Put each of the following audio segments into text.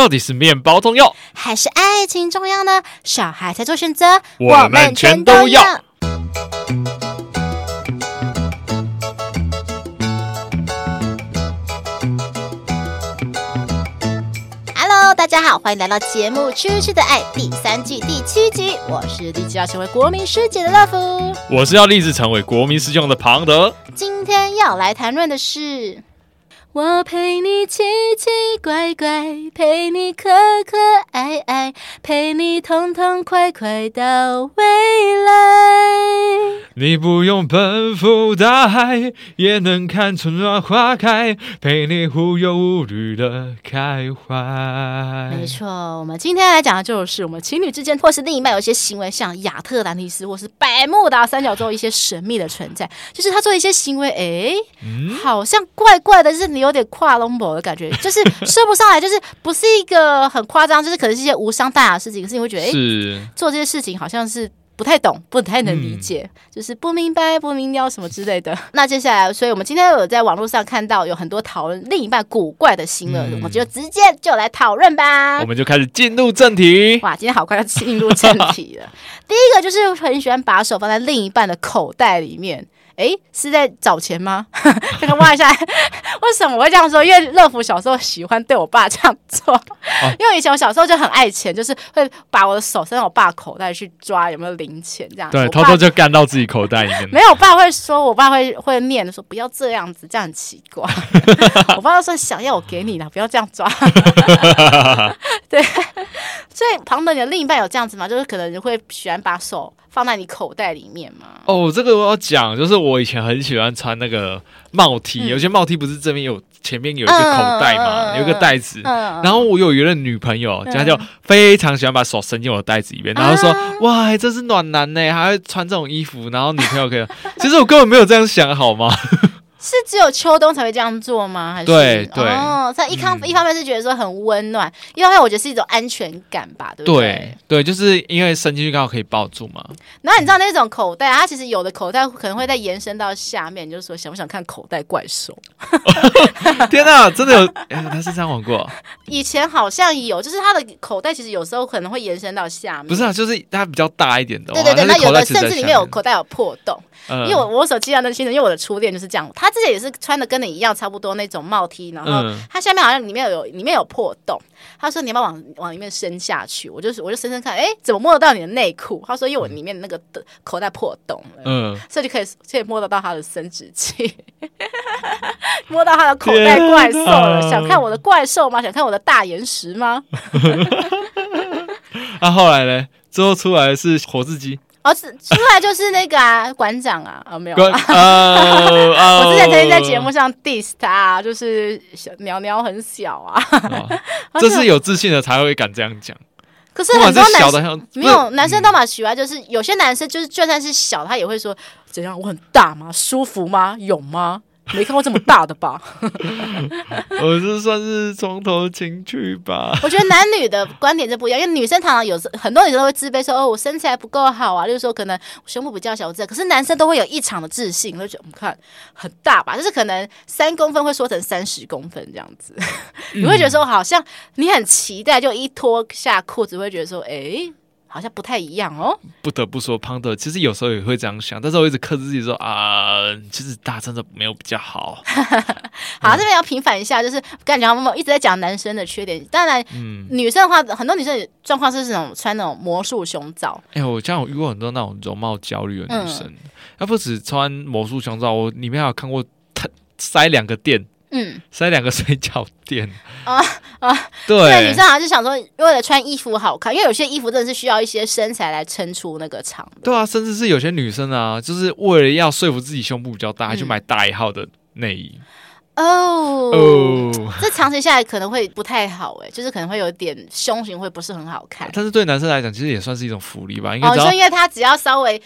到底是面包重要，还是爱情重要呢？小孩才做选择，我们全都要。Hello，大家好，欢迎来到节目《吃吃的爱》第三季第七集。我是立志要成为国民师姐的乐芙，我是要立志成为国民师兄的庞德。今天要来谈论的是。我陪你奇奇怪怪，陪你可可爱爱，陪你痛痛快快到未来。你不用奔赴大海，也能看春暖花开，陪你无忧无虑的开怀。没错，我们今天来讲的就是我们情侣之间，或是另一半有一些行为，像亚特兰蒂斯或是百慕达三角洲一些神秘的存在，就是他做一些行为，哎，嗯、好像怪怪的，就是你。有点跨龙博的感觉，就是说不上来，就是不是一个很夸张，就是可能是一些无伤大雅的事情，可是你会觉得，哎，是做这些事情好像是不太懂，不太能理解，嗯、就是不明白、不明了什么之类的。那接下来，所以我们今天有在网络上看到有很多讨论另一半古怪的行为，嗯、我们就直接就来讨论吧。我们就开始进入正题。哇，今天好快要进入正题了。第一个就是很喜欢把手放在另一半的口袋里面。哎，是在找钱吗？这个挖一下，为什么我会这样说？因为乐福小时候喜欢对我爸这样做，哦、因为以前我小时候就很爱钱，就是会把我的手伸到我爸口袋去抓有没有零钱，这样。对，偷偷就干到自己口袋里面。没有，我爸会说，我爸会会念说不要这样子，这样很奇怪。我爸说想要我给你的，不要这样抓。对，所以庞德，你的另一半有这样子吗？就是可能你会喜欢把手。放在你口袋里面吗？哦，这个我要讲，就是我以前很喜欢穿那个帽 T，、嗯、有些帽 T 不是这边有前面有一个口袋嘛，嗯、有一个袋子。嗯、然后我有一任女朋友，她、嗯、就非常喜欢把手伸进我的袋子里面，然后说：“嗯、哇，这是暖男呢，还会穿这种衣服。”然后女朋友可以，其实我根本没有这样想，好吗？是只有秋冬才会这样做吗？还是对对哦，他一方、嗯、一方面是觉得说很温暖，一方面我觉得是一种安全感吧，对不对？对对，就是因为伸进去刚好可以抱住嘛。然后你知道那种口袋，它其实有的口袋可能会再延伸到下面，就是说想不想看口袋怪兽？天哪，真的有？哎，他是这样玩过？以前好像有，就是他的口袋其实有时候可能会延伸到下面。不是啊，就是它比较大一点的。对对对，那有的甚至里面有口袋有破洞。因为我我手机上的新人，因为我的初恋就是这样，他之前也是穿的跟你一样差不多那种帽 T，然后他下面好像里面有里面有破洞，他说你要不要往往里面伸下去？我就是我就伸伸看，哎，怎么摸得到你的内裤？他说因为我里面那个的口袋破洞了，嗯，所以就可以可以摸得到他的生殖器，摸到他的口袋怪兽了。想看我的怪兽吗？想看我的大岩石吗？那、啊、后来呢？之后出来是火字鸡。哦，是出来就是那个啊，馆长啊，啊、哦、没有啊，我之前曾经在节目上 diss 他，啊，就是小鸟鸟很小啊，这是有自信的才会敢这样讲。可是很多男生没有，男生都蛮喜欢，就是有些男生就是就算是小，他也会说怎样，我很大吗？舒服吗？有吗？没看过这么大的吧？我是算是从头进去吧。我觉得男女的观点就不一样，因为女生常常有时很多女生都会自卑说，说哦，我身材不够好啊，就是说可能胸部比较小这。可是男生都会有异常的自信，就觉得我们看很大吧，就是可能三公分会说成三十公分这样子。嗯、你会觉得说好像你很期待，就一脱下裤子会觉得说，哎。好像不太一样哦。不得不说，胖的其实有时候也会这样想，但是我一直克制自己说啊，其实大真的没有比较好。好，这边要平反一下，就是感觉我们一直在讲男生的缺点。当然，嗯，女生的话，很多女生状况是这种穿那种魔术胸罩。哎、欸，我像我遇过很多那种容貌焦虑的女生，她、嗯、不止穿魔术胸罩，我里面还有看过她塞两个垫。嗯，塞两个水饺垫啊啊！对，女生好像是想说，为了穿衣服好看，因为有些衣服真的是需要一些身材来撑出那个长。对啊，甚至是有些女生啊，就是为了要说服自己胸部比较大，还去买大一号的内衣。哦哦，这长期下来可能会不太好哎，就是可能会有点胸型会不是很好看。但是对男生来讲，其实也算是一种福利吧。因为哦，就因为他只要稍微。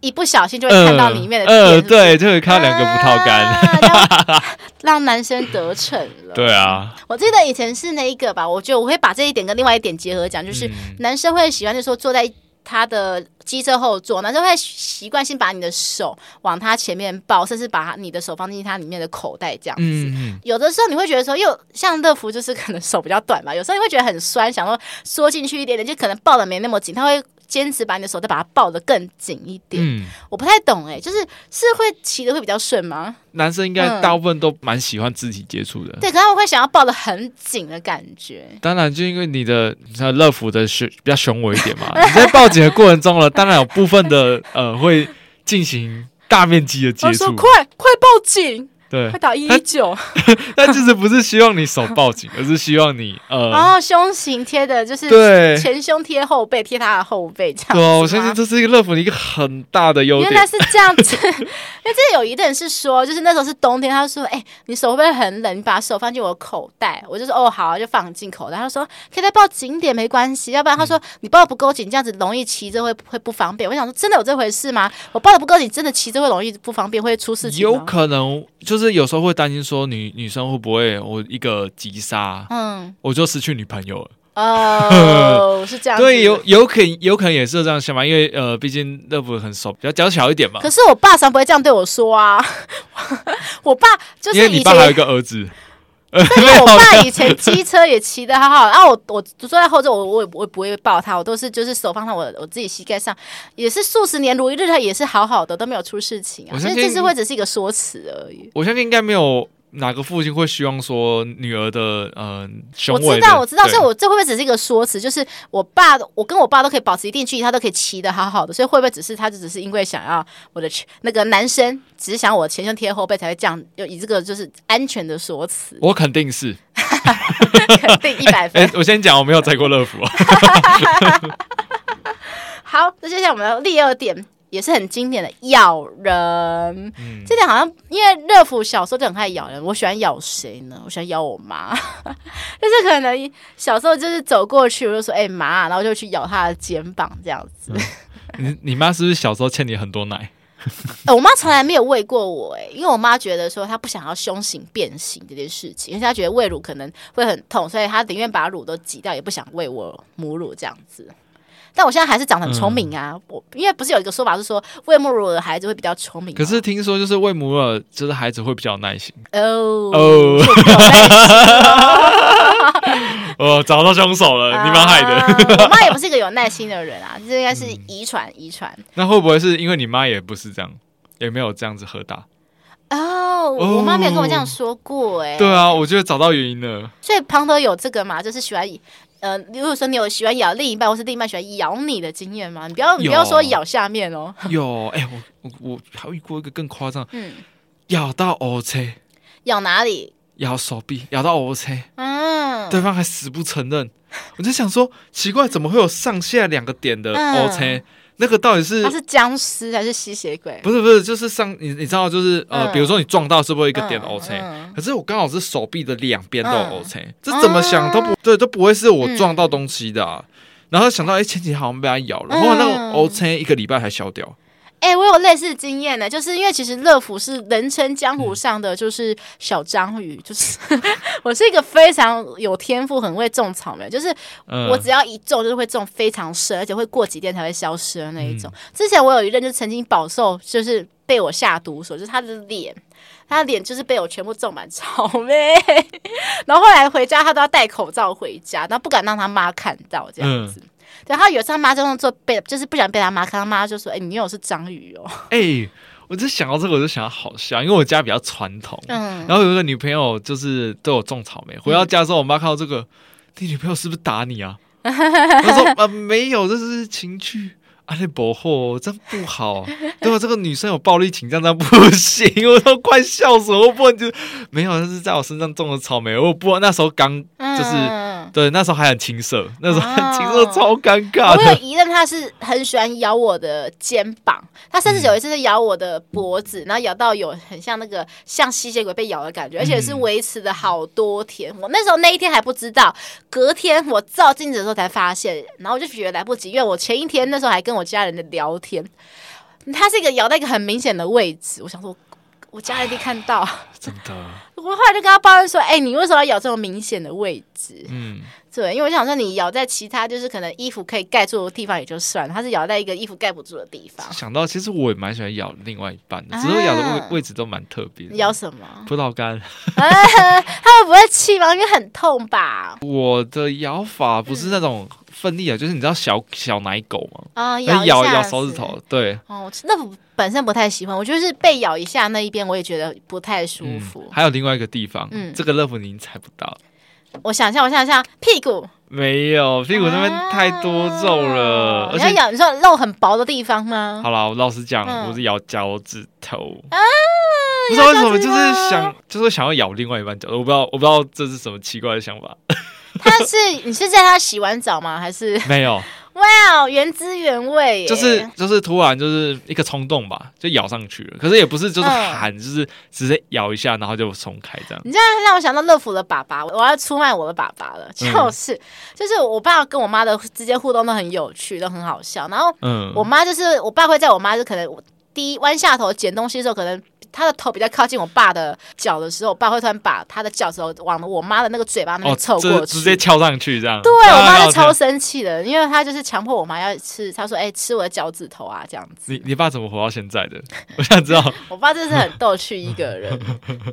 一不小心就会看到里面的呃，呃，对，就会看到两个葡萄干，啊、让男生得逞了。对啊，我记得以前是那一个吧，我觉得我会把这一点跟另外一点结合讲，就是男生会喜欢，就是说坐在他的机车后座，男生会习惯性把你的手往他前面抱，甚至把你的手放进他里面的口袋这样子。有的时候你会觉得说，又像乐福就是可能手比较短吧，有时候你会觉得很酸，想说缩进去一点点，就可能抱的没那么紧，他会。坚持把你的手再把它抱得更紧一点。嗯，我不太懂哎、欸，就是是会骑的会比较顺吗？男生应该大部分都蛮喜欢肢体接触的。嗯、对，可能我会想要抱得很紧的感觉。当然，就因为你的乐福的雄比较雄伟一点嘛。你在抱紧的过程中了，当然有部分的呃会进行大面积的接触。快快抱紧。对，会打一一九，但其实不是希望你手抱紧，而是希望你呃，然后胸型贴的就是对前胸贴后背，贴他的后背这样子。对，我相信这是一个乐福的一个很大的优点。原来是这样子，因为这有一个人是说，就是那时候是冬天，他说：“哎、欸，你手会不会很冷？你把手放进我的口袋。”我就说：“哦，好、啊，就放进口袋。”他说：“可以再抱紧一点，没关系。要不然他说、嗯、你抱的不够紧，这样子容易骑着会会不方便。”我想说，真的有这回事吗？我抱的不够紧，真的骑着会容易不方便，会出事情？有可能，就是有时候会担心。说女女生会不会我一个急刹，嗯，我就失去女朋友了？哦，是这样。对，有有可能有可能也是这样想吧，因为呃，毕竟乐福很熟，比较娇小一点嘛。可是我爸常不会这样对我说啊，我爸就是因为你爸还有一个儿子。因为 我爸以前机车也骑得好好，然后我我坐在后座，我我也我也不会抱他，我都是就是手放在我我自己膝盖上，也是数十年如一日，他也是好好的，都没有出事情啊。所以这次会只是一个说辞而已。我相信应该没有。哪个父亲会希望说女儿的呃雄伟？我知道，我知道，所以我这会不会只是一个说辞？就是我爸，我跟我爸都可以保持一定距离，他都可以骑的好好的，所以会不会只是他就只是因为想要我的那个男生，只是想我前胸贴后背才会这样，就以这个就是安全的说辞？我肯定是，肯定一百分。哎、欸，我先讲，我没有载过乐福。好，那接下来我们的第二点。也是很经典的咬人，嗯、这点好像因为乐福小时候就很爱咬人。我喜欢咬谁呢？我喜欢咬我妈，就是可能小时候就是走过去，我就说：“哎、欸、妈！”然后就去咬她的肩膀这样子。嗯、你你妈是不是小时候欠你很多奶？呃、我妈从来没有喂过我哎、欸，因为我妈觉得说她不想要胸型变形这件事情，而且她觉得喂乳可能会很痛，所以她宁愿把乳都挤掉，也不想喂我母乳这样子。但我现在还是长得很聪明啊！我、嗯、因为不是有一个说法是说喂母乳的孩子会比较聪明，可是听说就是喂母乳就是孩子会比较耐心哦哦 哦，找到凶手了，你妈害的。我妈也不是一个有耐心的人啊，这应该是遗传遗传。那会不会是因为你妈也不是这样，也没有这样子喝大？哦，我妈没有跟我这样说过哎、欸。对啊，我觉得找到原因了。所以庞德有这个嘛，就是喜欢。呃，如果说你有喜欢咬另一半，或是另一半喜欢咬你的经验吗？你不要，你不要说咬下面哦。有，哎、欸，我我我还遇过一个更夸张，嗯，咬到 O 车，咬哪里？咬手臂，咬到 O 车，嗯，对方还死不承认。我就想说，奇怪，怎么会有上下两个点的乌青？嗯那个到底是他是僵尸还是吸血鬼？不是不是，就是上你你知道就是呃，嗯、比如说你撞到是不是一个点 O C？、嗯、可是我刚好是手臂的两边都 OK，、嗯、这怎么想都不、嗯、对，都不会是我撞到东西的、然后想到哎、欸，前几天好像被他咬了，然后那个 OK 一个礼拜才消掉。哎、欸，我有类似的经验呢，就是因为其实乐福是人称江湖上的就是小章鱼，嗯、就是 我是一个非常有天赋、很会种草莓，就是我只要一种就是会种非常深，而且会过几天才会消失的那一种。嗯、之前我有一任就曾经饱受，就是被我下毒手，就是他的脸，他的脸就是被我全部种满草莓，然后后来回家他都要戴口罩回家，然后不敢让他妈看到这样子。嗯然后有时候他妈就用做被，就是不想被他妈看，他妈就说：“哎、欸，你又是章鱼哦。”哎、欸，我就想到这个，我就想到好笑，因为我家比较传统。嗯。然后有一个女朋友就是对我种草莓，回到家之后，我妈看到这个，你女朋友是不是打你啊？她说：“啊、呃，没有，这是情趣。”啊，那不好，这样不好，对吧？这个女生有暴力倾向，这样不行，我都快笑死了。我不能就没有，那是在我身上种的草莓，我不那时候刚就是。嗯对，那时候还很青涩，那时候很青涩，哦、超尴尬。我有一任，他是很喜欢咬我的肩膀，他甚至有一次是咬我的脖子，嗯、然后咬到有很像那个像吸血鬼被咬的感觉，而且是维持了好多天。嗯、我那时候那一天还不知道，隔天我照镜子的时候才发现，然后我就觉得来不及，因为我前一天那时候还跟我家人的聊天，他是一个咬在一个很明显的位置，我想说。我家人一定看到，真的。我后来就跟他抱怨说：“哎、欸，你为什么要咬这么明显的位置？”嗯，对，因为我想说，你咬在其他就是可能衣服可以盖住的地方也就算了，它是咬在一个衣服盖不住的地方。想到其实我也蛮喜欢咬另外一半的，只是咬的位位置都蛮特别的。咬什么？葡萄干。他们不会气吗？因为很痛吧？我的咬法不是那种奋力啊，就是你知道小小奶狗吗？啊，咬咬咬手指头，对。哦，那本身不太喜欢，我就是被咬一下那一边，我也觉得不太舒服。还有另外一个地方，嗯，这个乐福您猜不到。我想一下，我想一下屁股没有，屁股那边太多肉了。而且咬，你说肉很薄的地方吗？好了，我老实讲，我是咬脚趾头啊。不知道为什么，就是想，就是想要咬另外一半脚。我不知道，我不知道这是什么奇怪的想法。他是你是在他洗完澡吗？还是没有？哇哦，原汁原味，就是就是突然就是一个冲动吧，就咬上去了。可是也不是就是喊，嗯、就是直接咬一下，然后就松开这样。你这样让我想到乐福的爸爸，我要出卖我的爸爸了。就是、嗯、就是我爸跟我妈的之间互动都很有趣，都很好笑。然后嗯，我妈就是我爸会在我妈就可能第一弯下头捡东西的时候可能。他的头比较靠近我爸的脚的时候，我爸会突然把他的脚趾头往我妈的那个嘴巴那边凑过去，直接敲上去这样。对，我妈就超生气的，因为他就是强迫我妈要吃，他说：“哎，吃我的脚趾头啊，这样子。”你你爸怎么活到现在的？我想知道。我爸真是很逗趣一个人，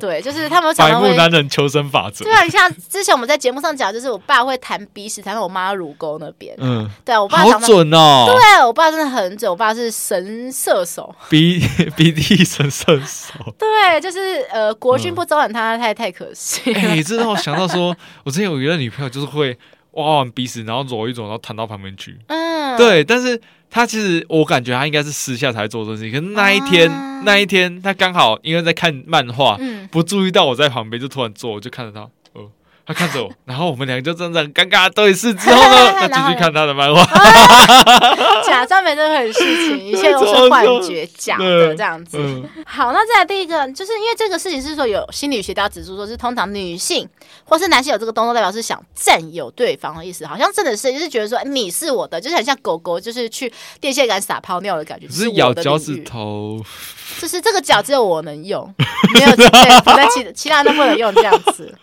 对，就是他们常常会。百目男人求生法则。对啊，你像之前我们在节目上讲，就是我爸会弹鼻屎弹到我妈乳沟那边。嗯，对啊我爸好准哦。对，我爸真的很准，我爸是神射手，鼻 鼻涕神射手。对。就是呃，国军不招揽他，太太可惜。哎，这让我想到说，我之前有一个女朋友，就是会挖完鼻屎，然后揉一揉，然后弹到旁边去。嗯，对。但是他其实我感觉他应该是私下才做这件事情。可是那一天，那一天他刚好因为在看漫画，不注意到我在旁边，就突然坐，我就看着他。他看着我，然后我们两个就这样很尴尬对视之后呢，他继续看他的漫画，假装没这回事情，一切都是幻觉，假的这样子。好，那再来第一个，就是因为这个事情是说有心理学家指出说，是通常女性或是男性有这个动作，代表是想占有对方的意思，好像真的是就是觉得说你是我的，就是很像狗狗就是去电线杆撒泡尿的感觉，是咬脚趾头，就是这个脚只有我能用，没有 其他人都不能用这样子。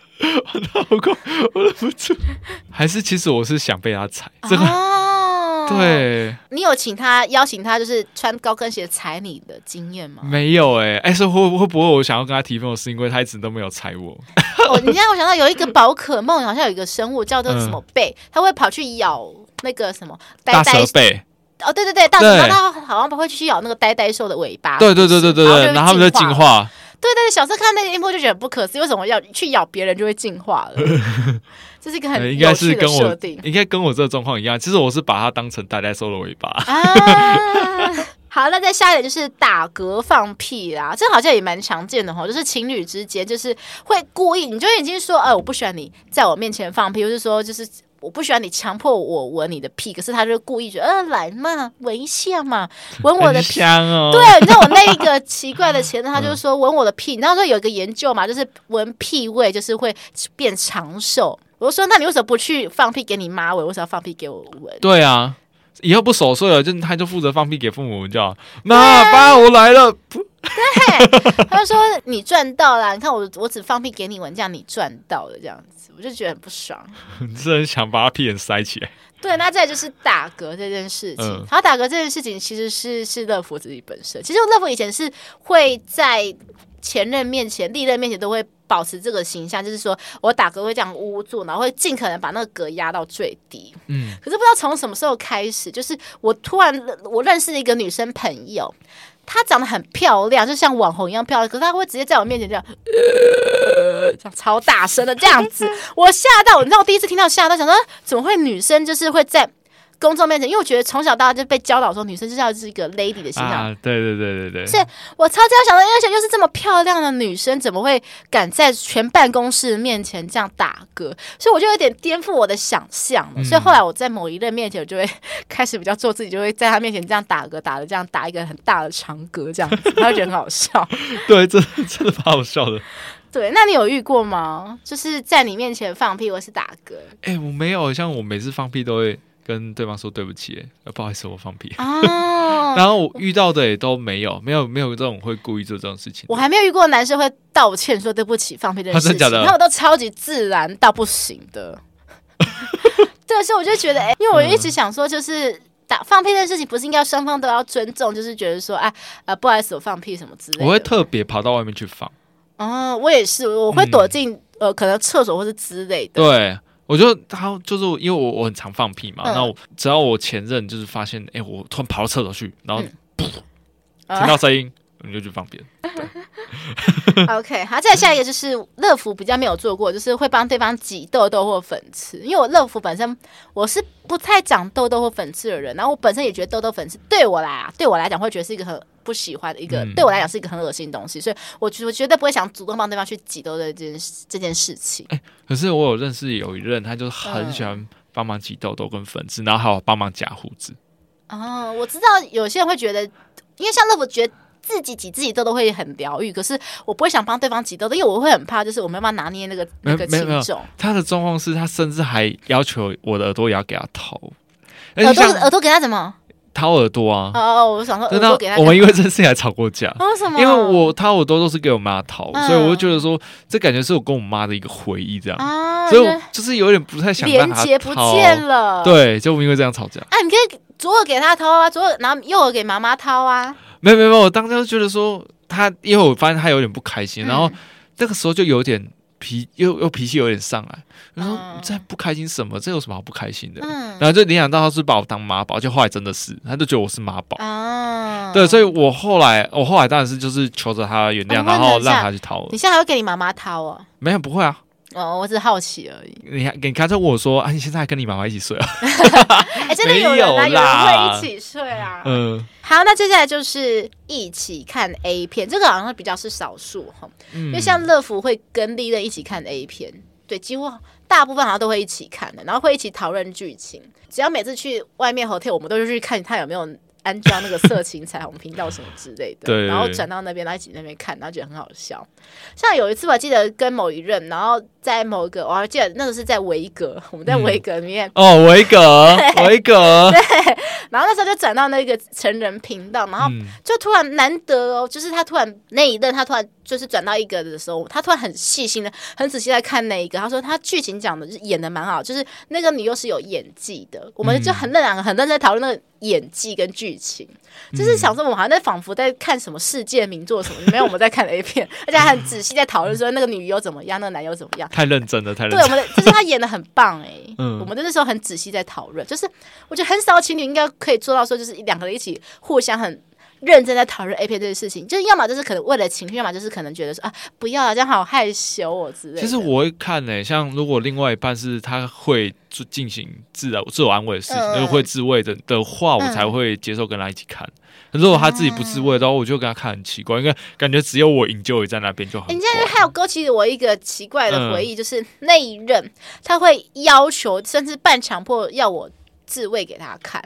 我靠，我忍不住。还是其实我是想被他踩，这个哦，对。你有请他邀请他，就是穿高跟鞋踩你的经验吗？没有哎、欸，哎、欸，说会会不会我想要跟他提分手，是因为他一直都没有踩我。哦，你让我想到有一个宝可梦，好像有一个生物叫做什么贝，他、嗯、会跑去咬那个什么呆呆大蛇贝。哦，对对对，大蛇，然后他好像不会去咬那个呆呆兽的尾巴。对对对对对对，然后他们就进化。对对对，小时候看那个一幕就觉得不可思议，为什么要去咬别人就会进化了？这是一个很有趣的设定。应该跟我这个状况一样，其实我是把它当成呆呆兽的尾巴。啊，好，那再下一点就是打嗝放屁啦，这好像也蛮常见的哈，就是情侣之间就是会故意，你就已经说，哎，我不喜欢你在我面前放屁，或是说就是。我不喜欢你强迫我闻你的屁，可是他就故意觉得，呃，来嘛，闻一下嘛，闻我的屁。香哦。对，你知道我那一个 奇怪的前任，他就说闻我的屁。你知道说有一个研究嘛，就是闻屁味就是会变长寿。我就说，那你为什么不去放屁给你妈闻？为什么要放屁给我闻？对啊，以后不守岁了，就他就负责放屁给父母闻，叫妈爸，我来了。对，他就说你赚到了，你看我我只放屁给你闻，这样你赚到了这样子。我就觉得很不爽，你 真的想把他屁眼塞起来。对，那再就是打嗝这件事情。嗯、然后打嗝这件事情其实是是乐福自己本身。其实乐福以前是会在前任面前、历任面前都会保持这个形象，就是说我打嗝会这样捂住，然后会尽可能把那个嗝压到最低。嗯，可是不知道从什么时候开始，就是我突然我认识了一个女生朋友。她长得很漂亮，就像网红一样漂亮。可是她会直接在我面前这样，呃、这样超大声的这样子，我吓到。你知道我第一次听到吓到，想说怎么会女生就是会在。公众面前，因为我觉得从小到大就被教导说女生就是要是一个 lady 的形象。啊，对对对对对。是我超级想到，而且又是这么漂亮的女生，怎么会敢在全办公室面前这样打嗝？所以我就有点颠覆我的想象。嗯、所以后来我在某一任面前，我就会开始比较做自己，就会在他面前这样打嗝，打的这样打一个很大的长嗝，这样子，他会觉得很好笑。对，真的 真的蛮好笑的。对，那你有遇过吗？就是在你面前放屁或是打嗝？哎、欸，我没有，像我每次放屁都会。跟对方说对不起，不好意思，我放屁。哦，然后我遇到的也都没有，没有，没有这种会故意做这种事情。我还没有遇过男生会道歉说对不起放屁这件事情，他们都超级自然到不行的。对，所以我就觉得，哎、欸，因为我一直想说，就是打放屁这件事情，不是应该双方都要尊重，就是觉得说，哎，呃，不好意思，我放屁什么之类的。我会特别跑到外面去放。哦，我也是，我会躲进、嗯、呃，可能厕所或是之类的。对，我就他就是因为我我很常放屁嘛，然后、嗯、只要我前任就是发现，哎，我突然跑到厕所去，然后、嗯、听到声音。啊你就去放便。OK，好，再下一个就是乐福比较没有做过，就是会帮对方挤痘痘或粉刺。因为我乐福本身我是不太长痘痘或粉刺的人，然后我本身也觉得痘痘粉刺对我来啊，对我来讲会觉得是一个很不喜欢的一个，嗯、对我来讲是一个很恶心的东西，所以我觉我绝对不会想主动帮对方去挤痘痘这件这件事情。哎、欸，可是我有认识有一任，他就是很喜欢帮忙挤痘痘跟粉刺，然后还有帮忙夹胡子。哦，我知道有些人会觉得，因为像乐福觉得。自己挤自己痘痘会很疗愈，可是我不会想帮对方挤痘痘，因为我会很怕，就是我没办法拿捏那个那个轻重。他的状况是他甚至还要求我的耳朵也要给他掏，耳朵耳朵给他怎么掏耳朵啊？哦哦，我想说耳朵给他。我们因为这件事情还吵过架。为什么？因为我掏耳朵都是给我妈掏，嗯、所以我就觉得说，这感觉是我跟我妈的一个回忆，这样。啊、所以我就是有点不太想连结不见了。对，就因为这样吵架。啊，你可以左耳给他掏啊，左耳然后右耳给妈妈掏啊。没有没有没有，我当时就觉得说他，因为我发现他有点不开心，嗯、然后那个时候就有点脾，又又脾气有点上来。然后你这不开心什么？这有什么好不开心的？嗯、然后就联想到他是把我当妈宝，就后来真的是，他就觉得我是妈宝。啊、对，所以我后来我后来当然是就是求着他原谅，然后让他去掏。你现在还会给你妈妈掏哦？没有，不会啊。哦，我只是好奇而已。你看，你刚才问我说啊，你现在还跟你妈妈一起睡啊？哎、欸，真的有人啊，有，有人会一起睡啊。嗯，好，那接下来就是一起看 A 片，这个好像比较是少数哈。嗯、因为像乐福会跟丽人一起看 A 片，对，几乎大部分好像都会一起看的，然后会一起讨论剧情。只要每次去外面 hotel，我们都是去看他有没有。安装那个色情彩虹频道什么之类的，对，然后转到那边，然后一起那边看，然后觉得很好笑。像有一次，我记得跟某一任，然后在某一个，我还记得那个是在维格，我们在维格里面、嗯、哦，维格，维格，对。然后那时候就转到那个成人频道，然后就突然难得哦，就是他突然那一任，他突然就是转到一个的时候，他突然很细心的、很仔细在看那一个。他说他剧情讲的就是演的蛮好，就是那个女优是有演技的，我们就很认真、很认真在讨论那个。演技跟剧情，就是想说我们好像在仿佛在看什么世界名作什么，没有我们在看 A 片，而且还很仔细在讨论说那个女优怎么样，那个男优怎么样，太认真了，太认真。对，我们就是他演的很棒哎、欸，嗯，我们那时候很仔细在讨论，就是我觉得很少情侣应该可以做到说，就是两个人一起互相很。认真在讨论 A 片这件事情，就是要么就是可能为了情绪，要么就是可能觉得说啊，不要啊，这样好害羞哦之类的。其实我会看呢、欸，像如果另外一半是他会进行自我自我安慰的事情，嗯、就是会自慰的的话，我才会接受跟他一起看。如果他自己不自慰的话，我就跟他看很奇怪，因为感觉只有我 enjoy 在那边就好。你这样还有勾起我一个奇怪的回忆，嗯、就是那一任他会要求甚至半强迫要我自慰给他看。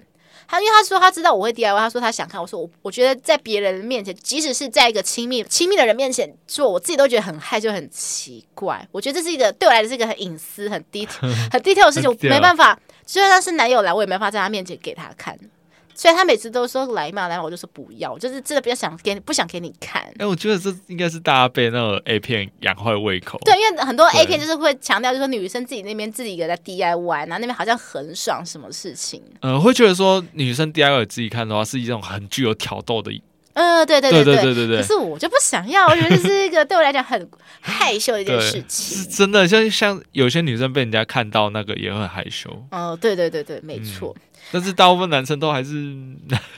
他因为他说他知道我会 DIY，他说他想看。我说我我觉得在别人面前，即使是在一个亲密亲密的人面前做，我自己都觉得很害羞，很奇怪。我觉得这是一个对我来说是一个很隐私、很 detail、很 detail 的事情，我没办法。就算他是男友来，我也没办法在他面前给他看。所以他每次都说来嘛，来，我就说不要，就是真的不想给你，不想给你看。哎，我觉得这应该是大家被那个 A 片养坏胃口。对，因为很多 A 片就是会强调，就是说女生自己那边自己一个在 DIY，然后那边好像很爽，什么事情？呃，会觉得说女生 DIY 自己看的话是一种很具有挑逗的。呃，对对对对对对对。可是我就不想要，我觉得这是一个对我来讲很害羞的一件事情。是真的，像像有些女生被人家看到那个也很害羞。哦，对对对对，没错。但是大部分男生都还是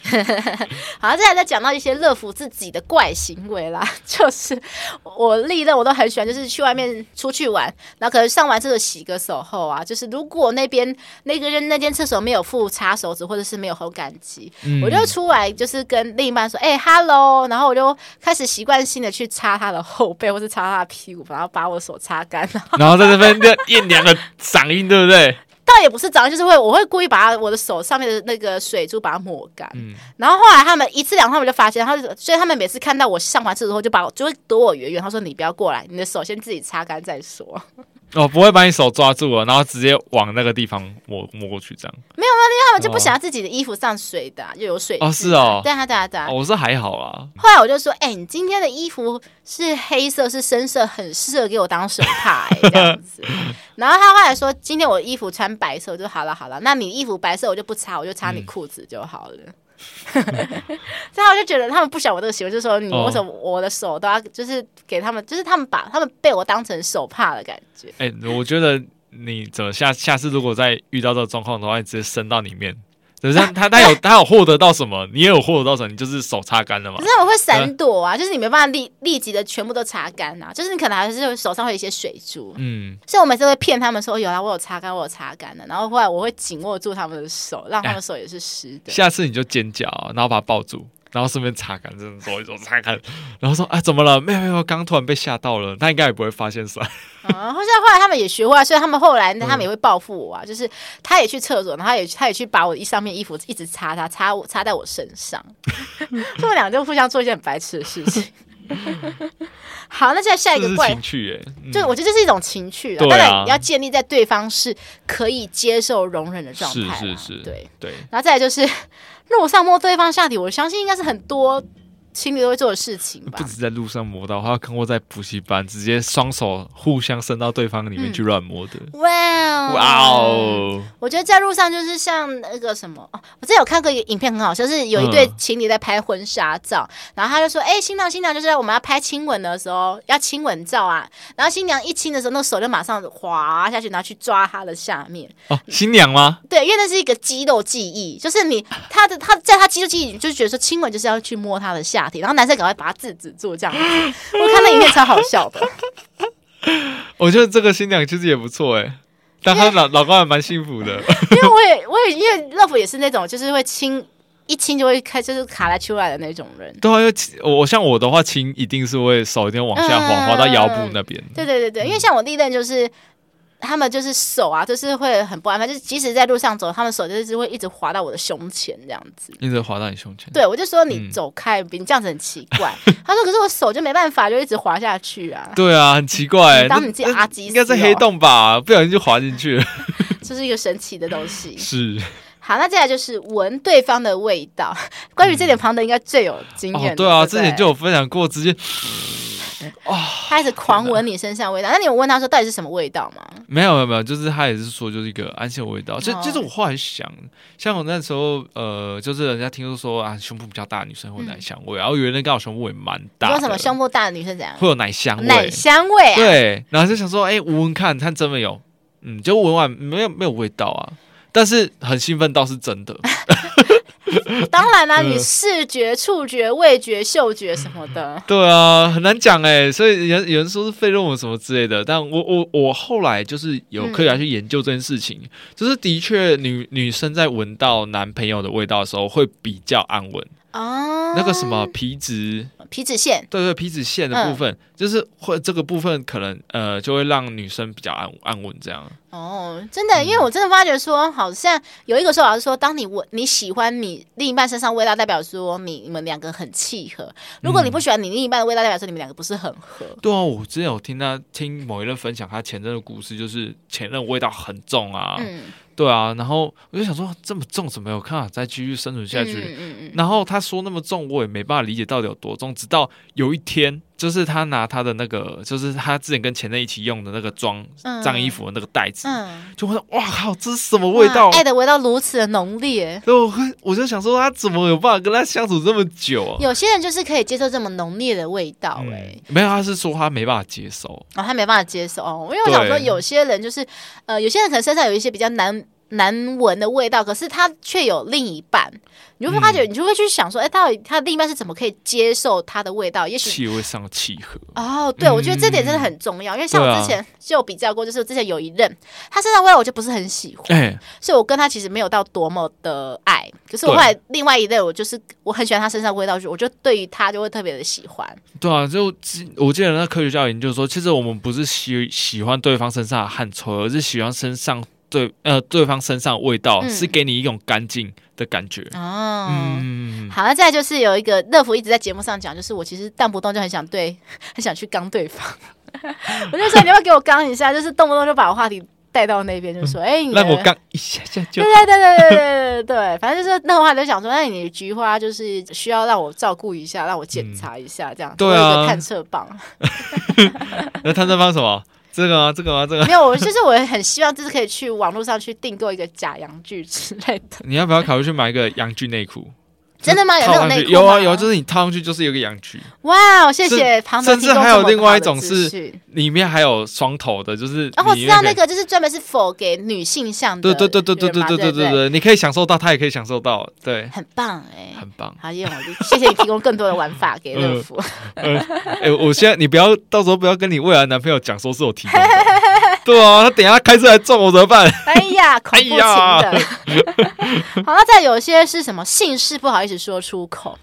好，接下来再讲到一些乐福自己的怪行为啦，就是我历任我都很喜欢，就是去外面出去玩，然后可能上完厕所洗个手后啊，就是如果那边那个人那间厕所没有附擦手纸或者是没有烘干机，嗯、我就出来就是跟另一半说，哎、欸、，hello，然后我就开始习惯性的去擦他的后背或是擦他的屁股，然后把我手擦干，然后在这边就酝酿的嗓音，对不对？倒也不是脏，就是会，我会故意把我的手上面的那个水珠把它抹干。嗯，然后后来他们一次两次，他们就发现，他就所以他们每次看到我上完厕所之后，就把我就会躲我远远。他说：“你不要过来，你的手先自己擦干再说。”哦，不会把你手抓住了，然后直接往那个地方摸摸过去，这样。没有没有，因为他们就不想要自己的衣服上水的，就有水哦，是哦，对啊对啊对啊。我是还好啦。后来我就说，哎，你今天的衣服是黑色，是深色，很适合给我当手帕，哎，这样子。然后他后来说，今天我衣服穿白色，我就好了好了，那你衣服白色我就不擦，我就擦你裤子就好了。所以我就觉得他们不想我这个行为，就是说你为什么我的手都要就是给他们，就是他们把他们被我当成手帕的感觉。哎、欸，我觉得你怎么下下次如果再遇到这个状况的话，你直接伸到里面。就是 他他有他有获得到什么，你也有获得到什么，你就是手擦干了嘛。可是我会闪躲啊，就是你没办法立立即的全部都擦干啊，就是你可能还是手上会有一些水珠。嗯，所以我每次会骗他们说有啊，我有擦干，我有擦干的。然后后来我会紧握住他们的手，让他们手也是湿的。下次你就尖叫，然后把他抱住。然后顺便擦干，这种走一走擦干，然后说：“哎，怎么了？没有没有，刚突然被吓到了。他应该也不会发现是吧？”啊，后来后来他们也学会了，所以他们后来他们也会报复我啊，嗯、就是他也去厕所，然后他也他也去把我衣上面衣服一直擦擦擦我擦在我身上，他们俩就互相做一件很白痴的事情。好，那现在下一个怪情趣哎，嗯、就我觉得这是一种情趣啊，当然你要建立在对方是可以接受容忍的状态，是是是，对对，然后再来就是。路上摸对方下体，我相信应该是很多情侣都会做的事情吧。不止在路上磨到，我还有看过在补习班直接双手互相伸到对方里面去乱摸的。哇哦哇哦！我觉得在路上就是像那个什么，哦、我之前有看过一个影片，很好笑，是有一对情侣在拍婚纱照，嗯、然后他就说：“哎、欸，新郎新娘，就是我们要拍亲吻的时候要亲吻照啊。”然后新娘一亲的时候，那个手就马上滑下去，然后去抓他的下面。哦，新娘吗？对，因为那是一个肌肉记忆，就是你他的他在他肌肉记忆里就觉得说亲吻就是要去摸他的下。然后男生赶快把他制止住，这样子。我看那影片超好笑的。我觉得这个新娘其实也不错哎，但她老老公还蛮幸福的。因为我也我也因为乐福也是那种就是会亲一亲就会开就是卡来出来的那种人。对啊，我像我的话亲一定是会手一定往下滑，滑到腰部那边。对对对对，因为像我第一任就是。他们就是手啊，就是会很不安分，就是即使在路上走，他们手就是会一直滑到我的胸前这样子，一直滑到你胸前。对，我就说你走开，你这样子很奇怪。他说，可是我手就没办法，就一直滑下去啊。对啊，很奇怪。当你自己阿基斯，应该是黑洞吧？不小心就滑进去了。这是一个神奇的东西。是。好，那接下来就是闻对方的味道。关于这点，庞德应该最有经验。对啊，之前就有分享过，直接。哦，他开始狂闻你身上味道。那你有问他说到底是什么味道吗？没有没有没有，就是他也是说就是一个安心的味道。就就是我后来想，像我那时候呃，就是人家听说说啊，胸部比较大的女生会有奶香味，然后有人刚好胸部也蛮大。说什么胸部大的女生怎样？会有奶香味？奶香味？对，然后就想说，哎，闻闻看，看真的有，嗯，就闻完没有没有味道啊，但是很兴奋倒是真的。当然啦、啊，你视觉、触觉、味觉、嗅觉什么的，对啊，很难讲哎。所以有人有人说是费洛蒙什么之类的，但我我我后来就是有科学家去研究这件事情，嗯、就是的确女女生在闻到男朋友的味道的时候会比较安稳。哦，那个什么皮脂皮脂腺，对对，皮脂腺的部分，嗯、就是会这个部分可能呃就会让女生比较安安稳这样。哦，真的，因为我真的发觉说，好像有一个说法是说，当你闻你喜欢你另一半身上味道，代表说你你们两个很契合；如果你不喜欢你另一半的味道，代表说你们两个不是很合。对啊，我之前有听他听某一任分享他前任的故事，就是前任味道很重啊。嗯。对啊，然后我就想说，这么重怎么有看法再继续生存下去？嗯嗯嗯，然后他说那么重，我也没办法理解到底有多重。直到有一天，就是他拿他的那个，就是他之前跟前任一起用的那个装脏衣服的那个袋子，嗯、就会说：“哇靠，这是什么味道？爱的味道如此的浓烈。”所以我我就想说，他怎么有办法跟他相处这么久啊？有些人就是可以接受这么浓烈的味道、欸，哎、嗯，没有，他是说他没办法接受哦，他没办法接受哦，因为我想说，有些人就是呃，有些人可能身上有一些比较难。难闻的味道，可是他却有另一半，你就会发觉，你就会去想说，哎、嗯，到底他的另一半是怎么可以接受他的味道？也许气味上的契合哦，对，嗯、我觉得这点真的很重要，因为像我之前就有比较过，就是之前有一任，他身上味道我就不是很喜欢，欸、所以我跟他其实没有到多么的爱。可是我后来另外一任，我就是我很喜欢他身上味道，就我就对于他就会特别的喜欢。对啊，就我记得那科学家研究说，其实我们不是喜喜欢对方身上的汗臭，而是喜欢身上。对，呃，对方身上的味道是给你一种干净的感觉。嗯、哦，嗯，好，那再就是有一个乐福一直在节目上讲，就是我其实动不动就很想对，很想去刚对方。我就说你要不要给我刚一下，就是动不动就把我话题带到那边，就说哎，让我刚一下下就对对对对对对对对，反正就是那话就想说，那你的菊花就是需要让我照顾一下，让我检查一下这样，对啊，探测棒。那探测棒什么？这个吗？这个吗？这个没有，我就是我很希望，就是可以去网络上去订购一个假洋具之类的。你要不要考虑去买一个洋具内裤？真的吗？有那种内裤？有啊有，就是你套上去就是有个羊具。哇，谢谢庞德。甚至还有另外一种是里面还有双头的，就是哦，我知道那个就是专门是 for 给女性向的。对对对对对对对对对对，你可以享受到，他也可以享受到，对，很棒哎，很棒。好，谢谢你提供更多的玩法给乐福。哎，我现在你不要到时候不要跟你未来男朋友讲说是我提供的。对啊，他等下开车来撞我怎么办？哎呀，恐怖情的。好，那再有些是什么姓氏不好意思说出口。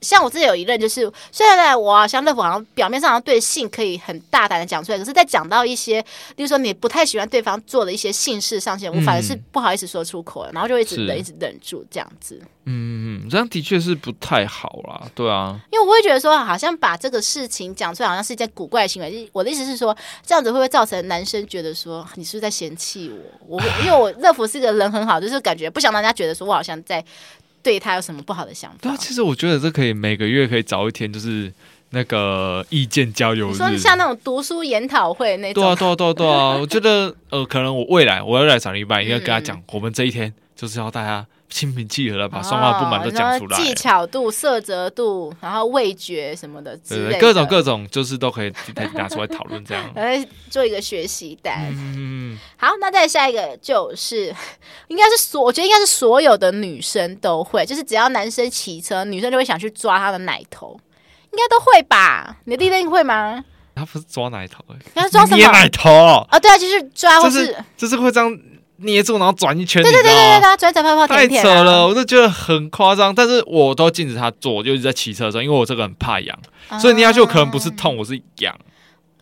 像我自己有一任，就是虽然呢，我像乐福好像表面上好像对性可以很大胆的讲出来，可是，在讲到一些，例如说你不太喜欢对方做的一些性事上线，我反而是不好意思说出口了，然后就一直忍，一直忍住这样子。嗯嗯，这样的确是不太好啦，对啊，因为我会觉得说，好像把这个事情讲出来，好像是一件古怪的行为。我的意思是说，这样子会不会造成男生觉得说你是不是在嫌弃我？我因为我乐福是个人很好，就是感觉不想让人家觉得说我好像在。对他有什么不好的想法？对啊，其实我觉得这可以每个月可以找一天，就是那个意见交流日，你说像那种读书研讨会那种。对啊，对啊，对啊，对啊！我觉得呃，可能我未来我要来上一半，应该跟他讲，我们这一天就是要大家心平气和的把双方不满都讲出来，技巧度、色泽度，然后味觉什么的之类的，各种各种就是都可以拿出来讨论这样，来 做一个学习单。嗯，好，那再下一个就是，应该是所，我觉得应该是所有的女生都会，就是只要男生骑车，女生就会想去抓他的奶头，应该都会吧？你的弟弟会吗？他不是抓奶头，他抓什么？捏奶头啊？对啊，就是抓，就是就是会这样。捏住，然后转一圈，对对对对对，转转泡泡甜甜，太扯了，我就觉得很夸张。但是我都禁止他做，我就一直在骑车的时候，因为我这个很怕痒，所以捏下去可能不是痛，我是痒。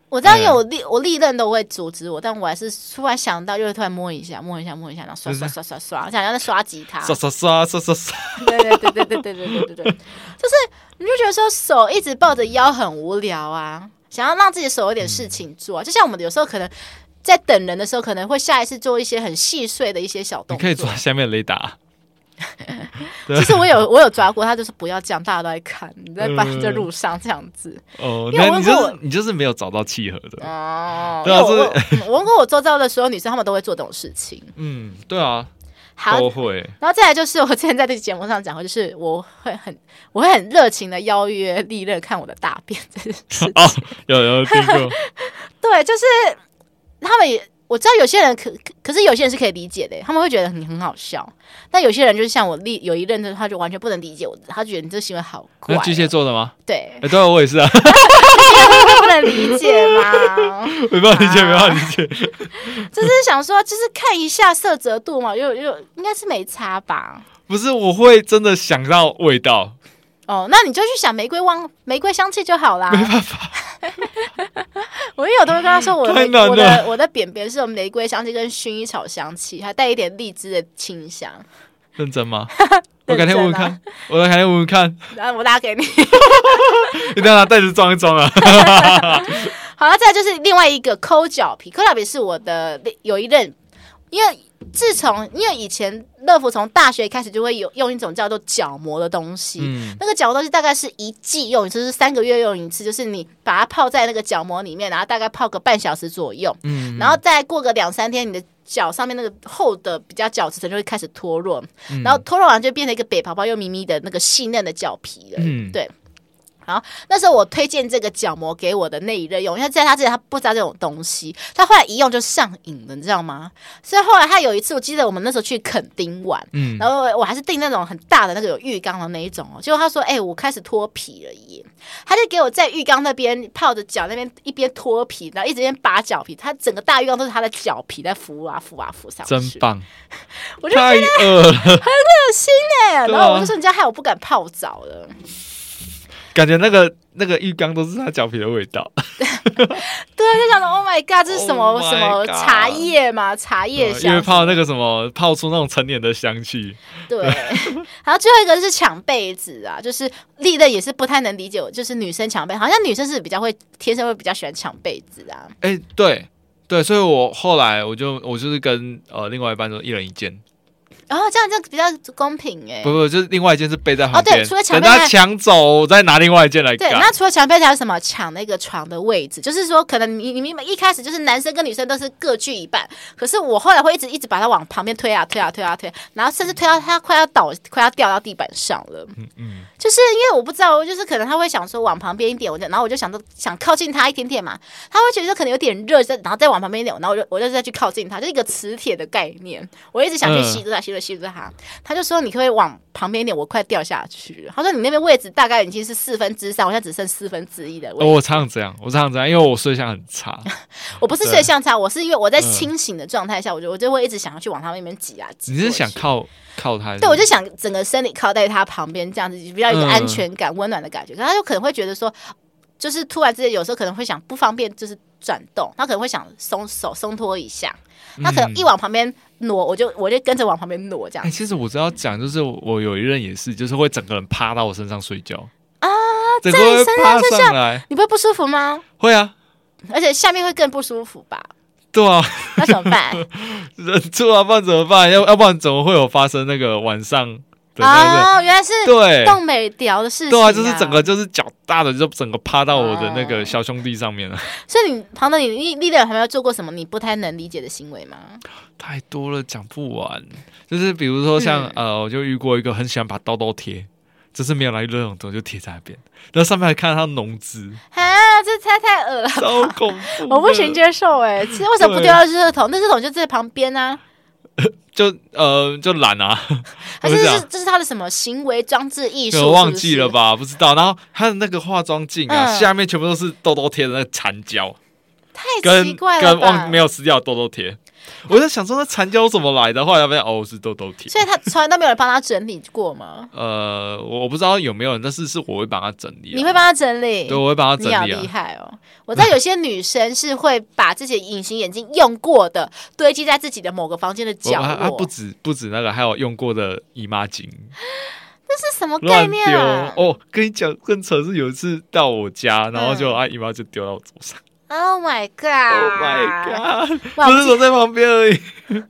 我知道，因为我历我历任都会阻止我，但我还是突然想到，就会突然摸一下，摸一下，摸一下，然后刷刷刷刷刷，想要在刷吉他，刷刷刷刷刷刷。对对对对对对对对对对，就是你就觉得说手一直抱着腰很无聊啊，想要让自己手有点事情做，啊就像我们有时候可能。在等人的时候，可能会下意识做一些很细碎的一些小动作。你可以抓下面雷达。其实我有我有抓过，他就是不要这样，大家都在看你在把在路上这样子。哦，因为你就是你就是没有找到契合的哦。对啊，我我问过我周遭的所有女生，她们都会做这种事情。嗯，对啊，好都会。然后再来就是我之前在这个节目上讲过，就是我会很我会很热情的邀约利乐看我的大便这件事情。哦，有有听过。对，就是。他们也我知道有些人可可是有些人是可以理解的，他们会觉得你很好笑。但有些人就是像我历有一任的，他就完全不能理解我，他觉得你这行为好怪。那巨蟹座的吗？对，哎，对，我也是啊。不能理解吗？没办法理解，没办法理解。就是想说，就是看一下色泽度嘛，又又应该是没差吧？不是，我会真的想到味道。哦，那你就去想玫瑰味、玫瑰香气就好啦。没办法。我有同学跟他说我，我的 我的我的扁扁是有玫瑰香气跟薰衣草香气，还带一点荔枝的清香。认真吗？我改天问问看，我改天问问看。然后我拿给你，你等下拿袋子装一装啊。好了，再就是另外一个抠脚皮，抠脚皮是我的有一任，因为。自从因为以前乐福从大学开始就会有用一种叫做角膜的东西，嗯、那个角膜东西大概是一季用一次，是三个月用一次，就是你把它泡在那个角膜里面，然后大概泡个半小时左右，嗯、然后再过个两三天，你的脚上面那个厚的比较角质层就会开始脱落，嗯、然后脱落完就变成一个白泡泡又咪咪的那个细嫩的脚皮了，嗯、对。然后那时候我推荐这个角膜给我的那一任用，因为在他之前他不知道这种东西，他后来一用就上瘾了，你知道吗？所以后来他有一次，我记得我们那时候去垦丁玩，嗯，然后我还是订那种很大的那个有浴缸的那一种哦，结果他说：“哎、欸，我开始脱皮了耶！”他就给我在浴缸那边泡着脚，那边一边脱皮，然后一直边拔脚皮，他整个大浴缸都是他的脚皮在浮啊浮啊浮上去，真棒！我就觉得很恶心哎，然后我就说：“你家害我不敢泡澡了。”感觉那个那个浴缸都是他脚皮的味道。对，就想说 Oh my God，这是什么、oh、什么茶叶嘛？茶叶香，因为泡那个什么，泡出那种成年的香气。对，然后最后一个是抢被子啊，就是丽的也是不太能理解，就是女生抢被，好像女生是比较会天生会比较喜欢抢被子啊。哎、欸，对对，所以我后来我就我就是跟呃另外一半说一人一件。然后、哦、这样就比较公平哎，不不，就是另外一件是背在旁边，哦对，除了抢被，等他抢走，再拿另外一件来。对，那除了抢被还有什么？抢那个床的位置，就是说可能你你们一开始就是男生跟女生都是各据一半，可是我后来会一直一直把他往旁边推啊推啊推啊推，然后甚至推到他快要倒，快要掉到地板上了。嗯嗯，就是因为我不知道，就是可能他会想说往旁边一点，我就然后我就想着想靠近他一点点嘛，他会觉得可能有点热，再然后再往旁边一点，然后我就我就再去靠近他，就一个磁铁的概念，我一直想去吸住他，吸住吸住他。他就说：“你可不可以往旁边一点？我快掉下去了。”他说：“你那边位置大概已经是四分之三，我现在只剩四分之一的位置。哦”我常常这样，我常常这样，因为我睡相很差。我不是睡相差，我是因为我在清醒的状态下，我就我就会一直想要去往他那边挤啊挤。你是想靠靠他？对，我就想整个身体靠在他旁边，这样子比较有一个安全感、温、嗯、暖的感觉。可是他就可能会觉得说，就是突然之间有时候可能会想不方便，就是转动，他可能会想松手松脱一下。他可能一往旁边挪，我就我就跟着往旁边挪，这样、欸。其实我知道讲，就是我有一任也是，就是会整个人趴到我身上睡觉啊，整个人趴上来，你不会不舒服吗？会啊，而且下面会更不舒服吧？对啊，那怎么办？忍住啊，不然怎么办？要要不然怎么会有发生那个晚上？哦，原来是对动美屌的事情。对啊，就是整个就是脚大的，就整个趴到我的那个小兄弟上面了。所以你庞德，你历历练有没有做过什么你不太能理解的行为吗？太多了，讲不完。就是比如说像呃，我就遇过一个很喜欢把刀刀贴，就是没有来热肿，就贴在那边，然后上面还看到它脓汁。啊，这太太恶了，超恐怖，我不行接受哎。其实为什么不丢到垃圾桶？那垃圾桶就在旁边啊。就呃就懒啊，还是这是这是他的什么行为装置艺术？我忘记了吧，不知道。然后他的那个化妆镜啊，嗯、下面全部都是痘痘贴的那个残胶，太奇怪了跟，跟忘没有撕掉痘痘贴。我在想说，那残胶怎么来的？后来发现哦，是痘痘贴。所以他从来都没有人帮他整理过吗？呃，我不知道有没有人，但是是我会帮他整理。你会帮他整理？对，我会帮他整理、啊。你好厉害哦！我知道有些女生是会把自己隐形眼镜用过的堆积在自己的某个房间的角落。啊不止不止那个，还有用过的姨妈巾。这是什么概念啊？哦，跟你讲更扯是有一次到我家，然后就啊姨妈就丢到我桌上。Oh my god！Oh my god！不是躲在旁边而已。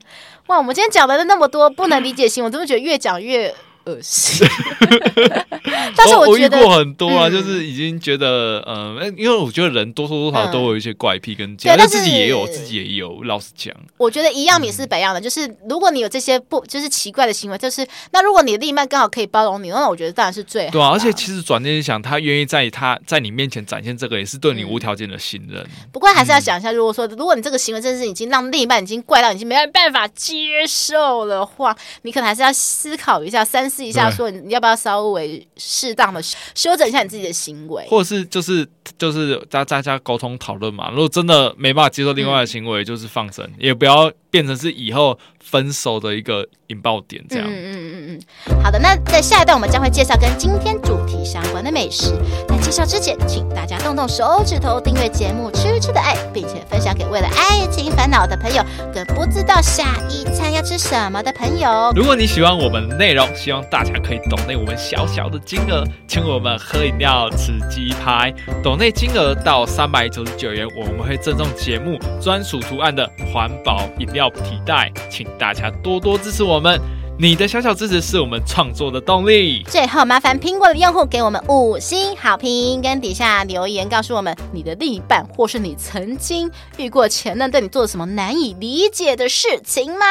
哇，我们今天讲的那么多不能理解新闻，我真的觉得越讲越……恶心，但是我觉得过很多啊，就是已经觉得，嗯，因为我觉得人多多少少都有一些怪癖跟，但是自己也有，自己也有。老实讲，我觉得一样米是百样的，就是如果你有这些不就是奇怪的行为，就是那如果你的另一半刚好可以包容你，那我觉得当然是最好。对啊，而且其实转念想，他愿意在他在你面前展现这个，也是对你无条件的信任。不过还是要想一下，如果说如果你这个行为真的是已经让另一半已经怪到已经没办法接受的话，你可能还是要思考一下三。试一下，说你要不要稍微适当的修整一下你自己的行为，或者是就是就是大家大家沟通讨论嘛。如果真的没办法接受另外的行为，就是放生，嗯、也不要变成是以后分手的一个引爆点。这样，嗯嗯嗯。好的，那在下一段我们将会介绍跟今天主题相关的美食。在介绍之前，请大家动动手指头订阅节目《吃吃的爱》，并且分享给为了爱情烦恼的朋友，跟不知道下一餐要吃什么的朋友。如果你喜欢我们的内容，希望大家可以懂内我们小小的金额，请我们喝饮料、吃鸡排。懂内金额到三百九十九元，我们会赠送节目专属图案的环保饮料替代，请大家多多支持我们。你的小小支持是我们创作的动力。最后，麻烦苹果的用户给我们五星好评，跟底下留言告诉我们你的另一半或是你曾经遇过前任对你做了什么难以理解的事情吗？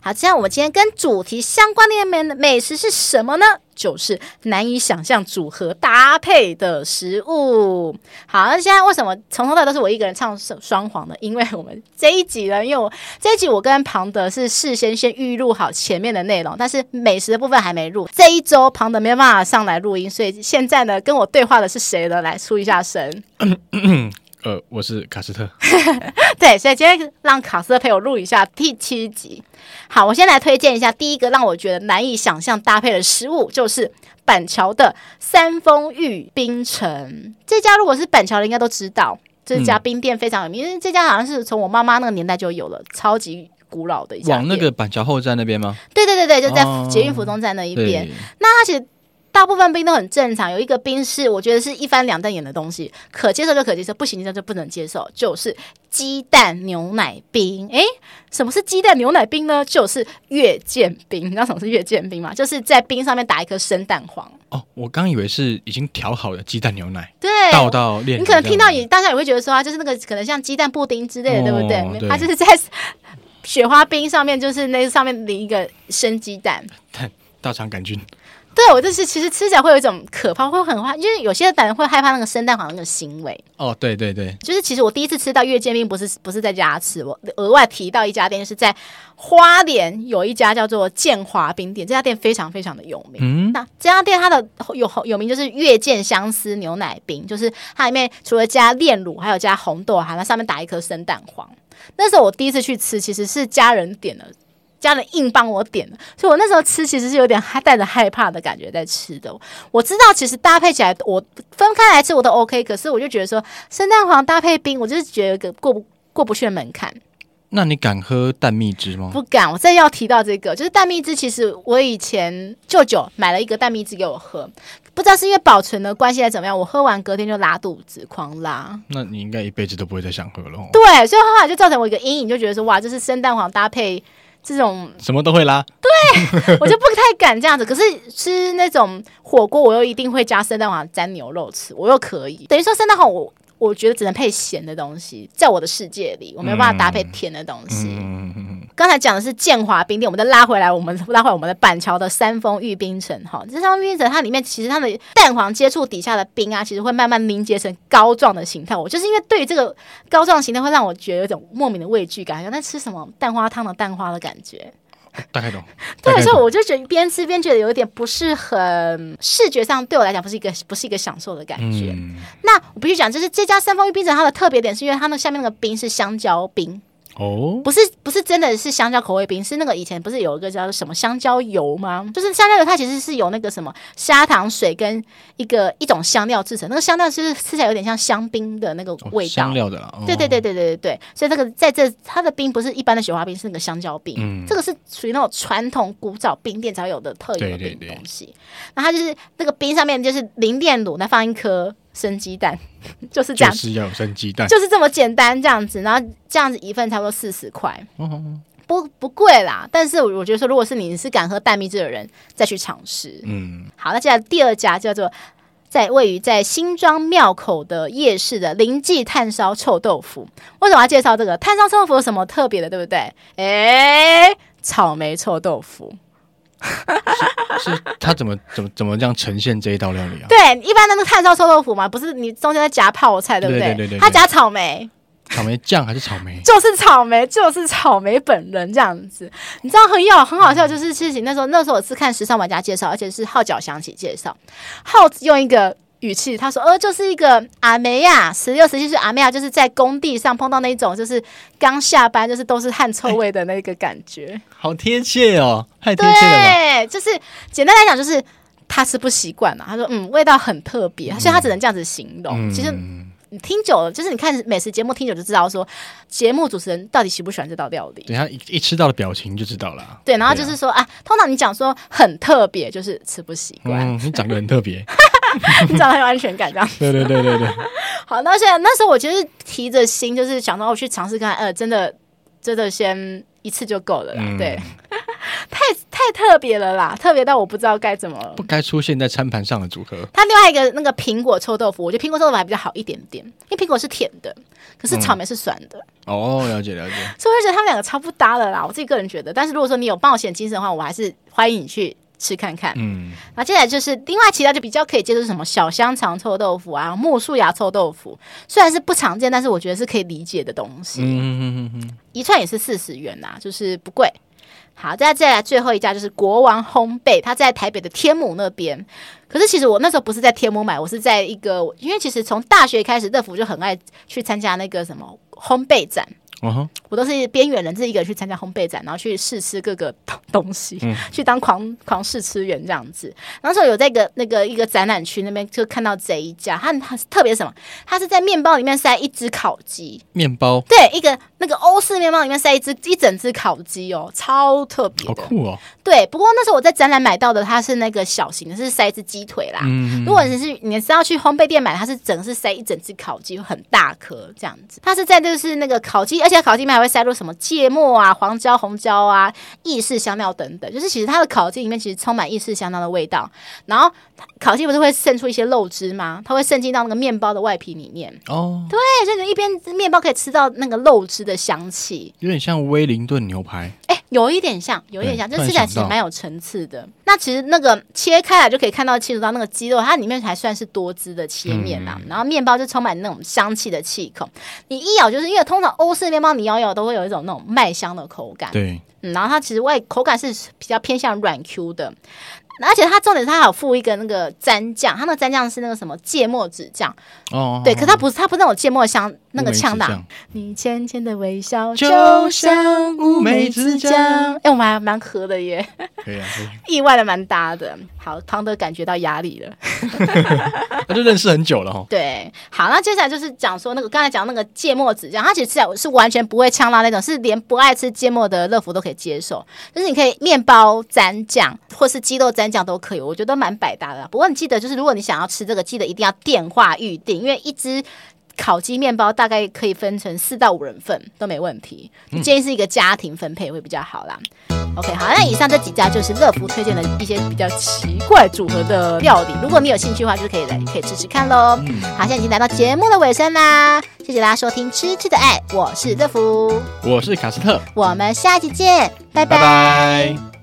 好，这样我们今天跟主题相关的美美食是什么呢？就是难以想象组合搭配的食物。好，那现在为什么从头到尾都是我一个人唱双簧呢？因为我们这一集呢，因为我这一集我跟庞德是事先先预录好前面的内容，但是美食的部分还没录。这一周庞德没有办法上来录音，所以现在呢，跟我对话的是谁呢？来出一下声。呃，我是卡斯特。对，所以今天让卡斯特陪我录一下第七集。好，我先来推荐一下第一个让我觉得难以想象搭配的食物，就是板桥的三丰玉冰城。这家如果是板桥的，应该都知道，这家冰店非常有名，嗯、因为这家好像是从我妈妈那个年代就有了，超级古老的一家。往那个板桥后站那边吗？对对对对，就在捷运府中站那一边。哦、那它其实。大部分冰都很正常，有一个冰是我觉得是一翻两瞪眼的东西，可接受就可接受，不行那就不能接受，就是鸡蛋牛奶冰。诶，什么是鸡蛋牛奶冰呢？就是月见冰。你知道什么是月见冰吗？就是在冰上面打一颗生蛋黄。哦，我刚以为是已经调好的鸡蛋牛奶，对，倒到炼。你可能听到也，大家也会觉得说啊，就是那个可能像鸡蛋布丁之类的，哦、对不对？对，它就是在雪花冰上面，就是那上面淋一个生鸡蛋，大肠杆菌。对，我就是其实吃起来会有一种可怕，会很怕，因为有些人会害怕那个生蛋黄那个腥味。哦，对对对，就是其实我第一次吃到月见冰，不是不是在家吃，我额外提到一家店，是在花莲有一家叫做建华冰店，这家店非常非常的有名。嗯，那这家店它的有有名就是月见相思牛奶冰，就是它里面除了加炼乳，还有加红豆，还在上面打一颗生蛋黄。那时候我第一次去吃，其实是家人点的。家人硬帮我点的，所以我那时候吃其实是有点还带着害怕的感觉在吃的。我知道其实搭配起来，我分开来吃我都 OK，可是我就觉得说生蛋黄搭配冰，我就是觉得过不过不去的门槛。那你敢喝蛋蜜汁吗？不敢。我再要提到这个，就是蛋蜜汁，其实我以前舅舅买了一个蛋蜜汁给我喝，不知道是因为保存的关系还是怎么样，我喝完隔天就拉肚子，狂拉。那你应该一辈子都不会再想喝了。对，所以后来就造成我一个阴影，就觉得说哇，这是生蛋黄搭配。这种什么都会拉，对我就不太敢这样子。可是吃那种火锅，我又一定会加生蛋黄沾牛肉吃，我又可以。等于说生蛋黄，我我觉得只能配咸的东西，在我的世界里，我没有办法搭配甜的东西。嗯嗯刚才讲的是建华冰店，我们再拉回来，我们拉回我们的板桥的三丰玉冰城哈。这三丰玉冰城它里面其实它的蛋黄接触底下的冰啊，其实会慢慢凝结成膏状的形态。我就是因为对于这个膏状形态，会让我觉得有一种莫名的畏惧感，像在吃什么蛋花汤的蛋花的感觉。大概懂。对，所以我就觉得边吃边觉得有一点不是很视觉上，对我来讲不是一个不是一个享受的感觉。嗯、那我必须讲，就是这家三丰玉冰城它的特别点，是因为它那下面那个冰是香蕉冰。哦，不是不是真的是香蕉口味冰，是那个以前不是有一个叫做什么香蕉油吗？就是香蕉油，它其实是有那个什么砂糖水跟一个一种香料制成，那个香料是吃起来有点像香槟的那个味道。哦、香料的啦，对对对对对对对。所以这个在这它的冰不是一般的雪花冰，是那个香蕉冰。嗯，这个是属于那种传统古早冰店才有的特有的冰东西。那它就是那个冰上面就是零炼乳，那放一颗。生鸡蛋 就是这样，就是要生鸡蛋，就是这么简单这样子，然后这样子一份差不多四十块，不不贵啦。但是我觉得说，如果是你是敢喝蛋蜜汁的人，再去尝试。嗯，好，那接下来第二家叫做在位于在新庄庙口的夜市的林记炭烧臭豆腐。为什么要介绍这个炭烧臭豆腐有什么特别的，对不对？哎，草莓臭豆腐。是，是他怎么怎么怎么这样呈现这一道料理啊？对，一般的那个炭烧臭豆腐嘛，不是你中间在夹泡菜，对不对？对对对对，他夹草莓，草莓酱还是草莓？就是草莓，就是草莓本人这样子。你知道很有很好笑，就是事情那时候那时候我是看时尚玩家介绍，而且是号角响起介绍，号用一个。语气，他说：“呃，就是一个阿梅亚，十六、十七岁阿梅亚，就是在工地上碰到那种，就是刚下班，就是都是汗臭味的那个感觉，欸、好贴切哦，太贴切了。对，就是简单来讲，就是他吃不习惯嘛。他说，嗯，味道很特别，所以他只能这样子形容。嗯、其实你听久了，就是你看美食节目听久就知道，说节目主持人到底喜不喜欢这道料理。等下一一吃到的表情就知道了。对，然后就是说啊，啊，通常你讲说很特别，就是吃不习惯。嗯，你长得很特别。” 你长得很有安全感，这样 子。对对对对对。好，那现在那时候我其实提着心，就是想到我去尝试看，呃，真的真的先一次就够了啦。嗯、对，太太特别了啦，特别到我不知道该怎么。不该出现在餐盘上的组合。它另外一个那个苹果臭豆腐，我觉得苹果臭豆腐还比较好一点点，因为苹果是甜的，可是草莓是酸的。嗯、哦，了解了解。所以我觉得他们两个超不搭的啦，我自己个人觉得。但是如果说你有冒险精神的话，我还是欢迎你去。吃看看，嗯，那接下来就是另外其他就比较可以接受什么小香肠臭豆腐啊、木树芽臭豆腐，虽然是不常见，但是我觉得是可以理解的东西。嗯嗯嗯嗯，一串也是四十元呐，就是不贵。好，再再来最后一家就是国王烘焙，它在台北的天母那边。可是其实我那时候不是在天母买，我是在一个，因为其实从大学开始，乐福就很爱去参加那个什么烘焙展。Uh huh. 我都是边缘人，自己一个人去参加烘焙展，然后去试吃各个东西，嗯、去当狂狂试吃员这样子。那时候有在一个那个一个展览区那边，就看到这一家，他他特别什么？他是在面包里面塞一只烤鸡，面包对，一个那个欧式面包里面塞一只一整只烤鸡哦，超特别，好酷哦。对，不过那时候我在展览买到的，它是那个小型的，是塞一只鸡腿啦。嗯嗯，如果你是你是要去烘焙店买，它是整个是塞一整只烤鸡，很大颗这样子。它是在就是那个烤鸡，而且烤鸡里面还会塞入什么芥末啊、黄椒、红椒啊、意式香料等等，就是其实它的烤鸡里面其实充满意式香料的味道。然后烤鸡不是会渗出一些肉汁吗？它会渗进到那个面包的外皮里面。哦，对，所以你一边面包可以吃到那个肉汁的香气，有点像威灵顿牛排。哎，有一点像，有一点像，就吃起来其实蛮有层次的。那其实那个切开来就可以看到清楚到那个鸡肉，它里面还算是多汁的切面啦。嗯、然后面包就充满那种香气的气孔，你一咬就是因为通常欧式面包你咬咬都会有一种那种麦香的口感。对，嗯，然后它其实外口感是比较偏向软 Q 的。而且它重点是它还有附一个那个蘸酱，它那个蘸酱是那个什么芥末子酱。哦，对，可是它不是它不是那种芥末香那个呛的。你浅浅的微笑就像乌梅子酱，哎、欸，我们还蛮合的耶，可以啊，意外的蛮搭的。好，汤德感觉到压力了，那就认识很久了哈。对，好，那接下来就是讲说那个刚才讲那个芥末子酱，它其实吃起来是完全不会呛辣那种，是连不爱吃芥末的乐福都可以接受，就是你可以面包蘸酱或是鸡肉蘸。酱都可以，我觉得蛮百搭的。不过你记得，就是如果你想要吃这个，记得一定要电话预定，因为一只烤鸡面包大概可以分成四到五人份都没问题。建议是一个家庭分配会比较好啦。嗯、OK，好，那以上这几家就是乐福推荐的一些比较奇怪组合的料理。如果你有兴趣的话，就可以来可以试试看喽。嗯、好，现在已经来到节目的尾声啦，谢谢大家收听《吃吃的爱》，我是乐福，我是卡斯特，我们下期见，拜拜。拜拜。